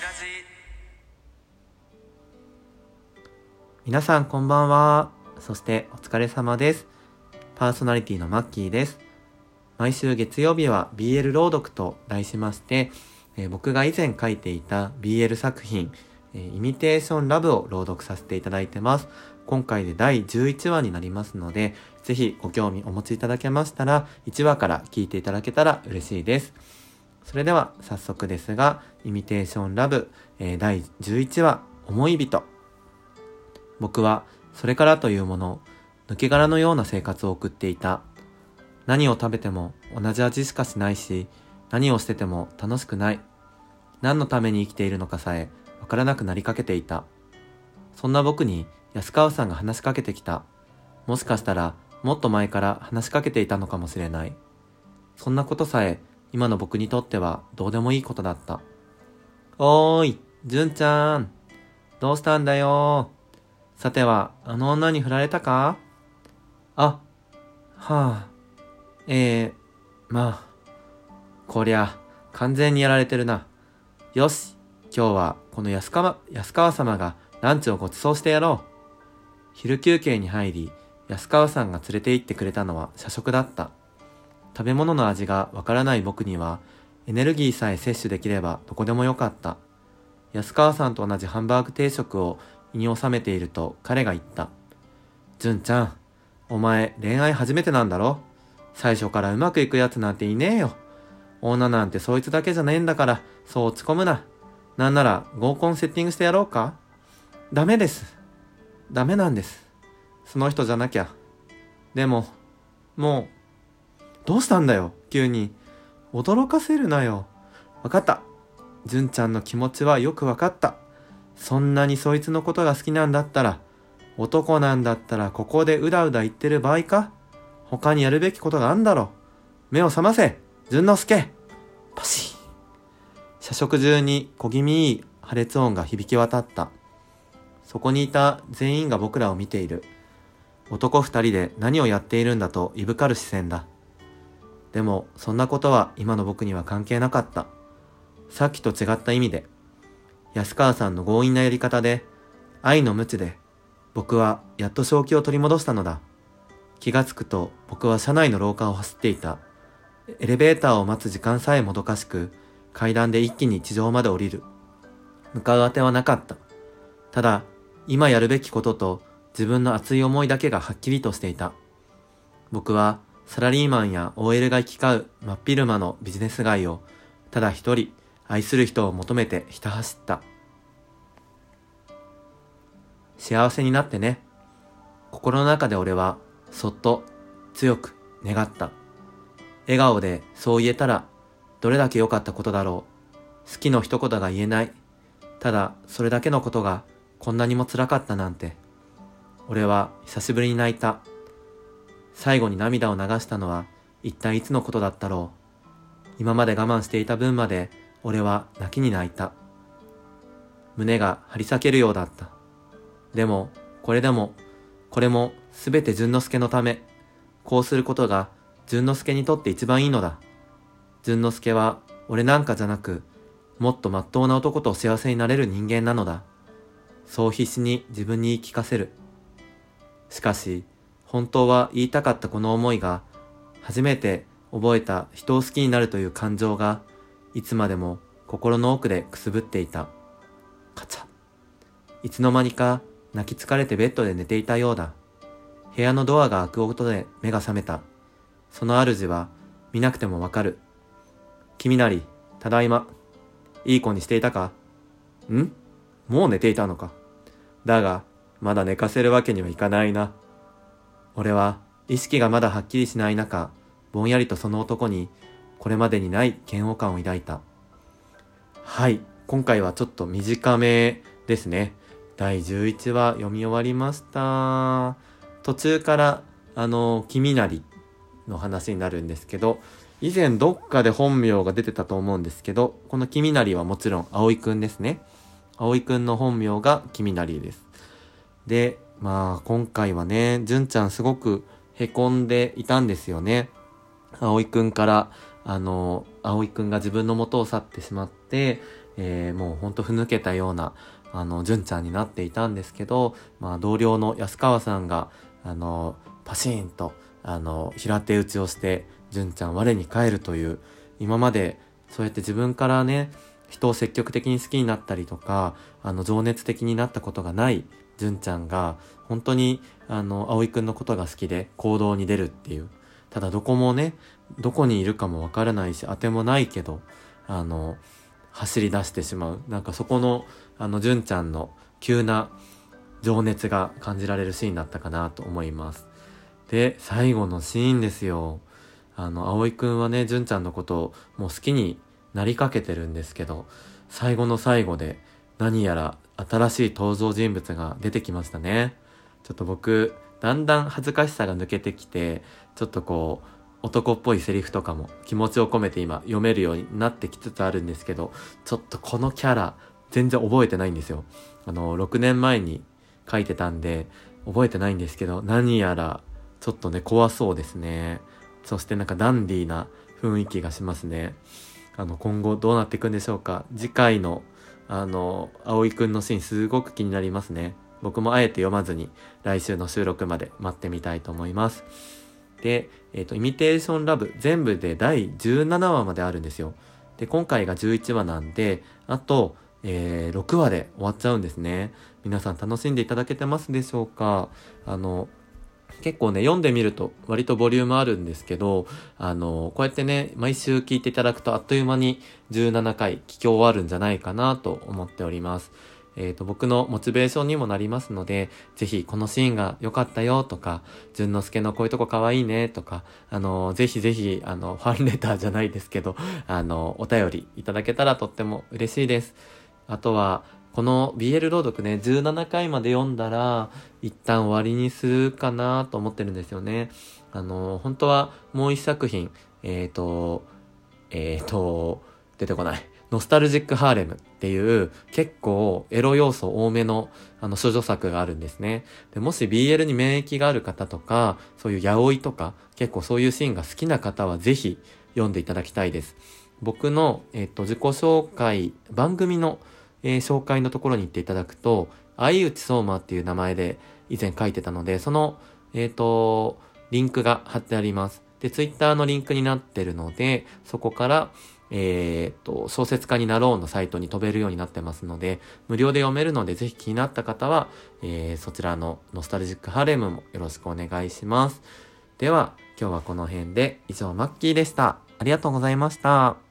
キラジ皆さんこんばんは。そしてお疲れ様です。パーソナリティのマッキーです。毎週月曜日は BL 朗読と題しまして、えー僕が以前書いていた BL 作品、えーイミテーションラブを朗読させていただいてます。今回で第11話になりますので、ぜひご興味お持ちいただけましたら、1話から聞いていただけたら嬉しいです。それでは早速ですが、イミテーションラブ、えー第11話、思い人。僕はそれからというもの、抜け殻のような生活を送っていた。何を食べても同じ味しかしないし、何をしてても楽しくない。何のために生きているのかさえわからなくなりかけていた。そんな僕に安川さんが話しかけてきた。もしかしたらもっと前から話しかけていたのかもしれない。そんなことさえ今の僕にとってはどうでもいいことだった。おーい、純ちゃん。どうしたんだよさては、あの女に振られたか？あ、はあ、ええまあ、こりゃ、完全にやられてるな。よし、今日はこの安川、安川様がランチをご馳走してやろう。昼休憩に入り、安川さんが連れて行ってくれたのは社食だった。食べ物の味がわからない僕には、エネルギーさえ摂取できればどこでもよかった。安川さんと同じハンバーグ定食を胃に収めていると彼が言った。純ちゃん、お前恋愛初めてなんだろ？最初からうまくいくやつなんていねえよ。女なんてそいつだけじゃねえんだから、そう落ち込むな。なんなら合コンセッティングしてやろうか？ダメです。ダメなんです。その人じゃなきゃ。でも、もう、どうしたんだよ、急に。驚かせるなよ。わかった。純ちゃんの気持ちはよくわかった。そんなにそいつのことが好きなんだったら、男なんだったらここでうだうだ言ってる場合か？他にやるべきことがあんだろ。目を覚ませ純之助パシッ社食中に小気味いい破裂音が響き渡った。そこにいた全員が僕らを見ている。男二人で何をやっているんだといぶかる視線だ。でも、そんなことは今の僕には関係なかった。さっきと違った意味で、安川さんの強引なやり方で、愛の無知で、僕はやっと正気を取り戻したのだ。気がつくと僕は車内の廊下を走っていた。エレベーターを待つ時間さえもどかしく、階段で一気に地上まで降りる。向かうあてはなかった。ただ、今やるべきことと自分の熱い思いだけがはっきりとしていた。僕はサラリーマンや OL が行き交う真っ昼間のビジネス街をただ一人愛する人を求めてひた走った。幸せになってね。心の中で俺はそっと強く願った。笑顔でそう言えたらどれだけ良かったことだろう。好きの一言が言えない。ただそれだけのことがこんなにも辛かったなんて。俺は久しぶりに泣いた。最後に涙を流したのは一体いつのことだったろう。今まで我慢していた分まで俺は泣きに泣いた。胸が張り裂けるようだった。でも、これでも、これもすべて淳之介のため。こうすることが淳之介にとって一番いいのだ。淳之介は俺なんかじゃなく、もっと真っ当な男と幸せになれる人間なのだ。そう必死に自分に言い聞かせる。しかし、本当は言いたかったこの思いが、初めて覚えた人を好きになるという感情が、いつまでも心の奥でくすぶっていた。カチャ。いつの間にか泣き疲れてベッドで寝ていたようだ。部屋のドアが開く音で目が覚めた。その主は見なくてもわかる。君なり、ただいま。いい子にしていたか？ん？もう寝ていたのか？だが、まだ寝かせるわけにはいかないな。俺は意識がまだはっきりしない中、ぼんやりとその男にこれまでにない嫌悪感を抱いた。はい、今回はちょっと短めですね。第11話読み終わりました。途中から、あの、君なりの話になるんですけど、以前どっかで本名が出てたと思うんですけど、この君なりはもちろん葵くんですね。葵くんの本名が君なりです。で、まあ今回はね、純ちゃんすごく凹んでいたんですよね。葵くんから、あの、葵くんが自分の元を去ってしまって、えー、もうほんとふぬけたような、あの、純ちゃんになっていたんですけど、まあ、同僚の安川さんが、あの、パシーンと、あの、平手打ちをして、純ちゃん我に返るという、今までそうやって自分からね、人を積極的に好きになったりとか、あの、情熱的になったことがない純ちゃんが、本当に、あの、葵くんのことが好きで行動に出るっていう。ただどこもね、どこにいるかもわからないし、当てもないけど、あの、走り出してしまう。なんかそこの、あの、純ちゃんの急な情熱が感じられるシーンだったかなと思います。で、最後のシーンですよ。あの、葵くんはね、純ちゃんのことをもう好きになりかけてるんですけど、最後の最後で何やら新しい登場人物が出てきましたね。ちょっと僕、だんだん恥ずかしさが抜けてきて、ちょっとこう、男っぽいセリフとかも気持ちを込めて今読めるようになってきつつあるんですけど、ちょっとこのキャラ全然覚えてないんですよ。あの、6年前に書いてたんで覚えてないんですけど、何やらちょっとね、怖そうですね。そしてなんかダンディーな雰囲気がしますね。あの、今後どうなっていくんでしょうか。次回の、あの、葵くんのシーンすごく気になりますね。僕もあえて読まずに来週の収録まで待ってみたいと思います。で、えっ、ー、と、イミテーションラブ全部で第17話まであるんですよ。で、今回が11話なんで、あと、えー、6話で終わっちゃうんですね。皆さん楽しんでいただけてますでしょうかあの、結構ね、読んでみると割とボリュームあるんですけど、あの、こうやってね、毎週聞いていただくとあっという間に17回聞き終わるんじゃないかなと思っております。えっ、ー、と、僕のモチベーションにもなりますので、ぜひこのシーンが良かったよとか、淳之介のこういうとこ可愛いねとか、あの、ぜひぜひ、あの、ファンレターじゃないですけど、あの、お便りいただけたらとっても嬉しいです。あとは、この BL 朗読ね、17回まで読んだら、一旦終わりにするかなと思ってるんですよね。あの、本当はもう一作品、えっ、ー、と、えっ、ー、と、出てこない。ノスタルジックハーレムっていう結構エロ要素多めのあの処女作があるんですね。でもし BL に免疫がある方とか、そういうヤオイとか結構そういうシーンが好きな方はぜひ読んでいただきたいです。僕の、えっ、と、自己紹介、番組のえー、紹介のところに行っていただくと、相内相馬っていう名前で以前書いてたので、その、えっ、ー、と、リンクが貼ってあります。で、ツイッターのリンクになってるので、そこから、えっ、ー、と、小説家になろうのサイトに飛べるようになってますので、無料で読めるので、ぜひ気になった方は、えー、そちらのノスタルジックハレムもよろしくお願いします。では、今日はこの辺で、以上、マッキーでした。ありがとうございました。